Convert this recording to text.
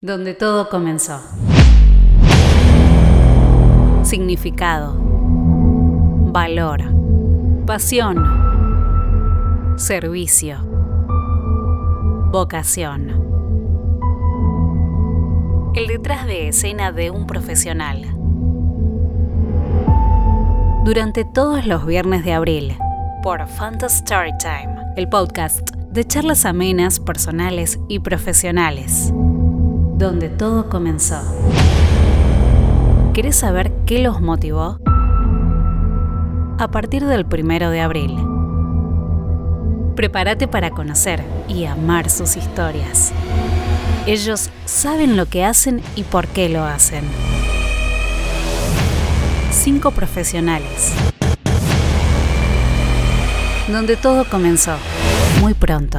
Donde todo comenzó. Significado. Valor. Pasión. Servicio. Vocación. El detrás de escena de un profesional. Durante todos los viernes de abril, por Fanta Storytime, el podcast de charlas amenas, personales y profesionales donde todo comenzó. ¿Querés saber qué los motivó? A partir del primero de abril. Prepárate para conocer y amar sus historias. Ellos saben lo que hacen y por qué lo hacen. Cinco profesionales. Donde todo comenzó. Muy pronto.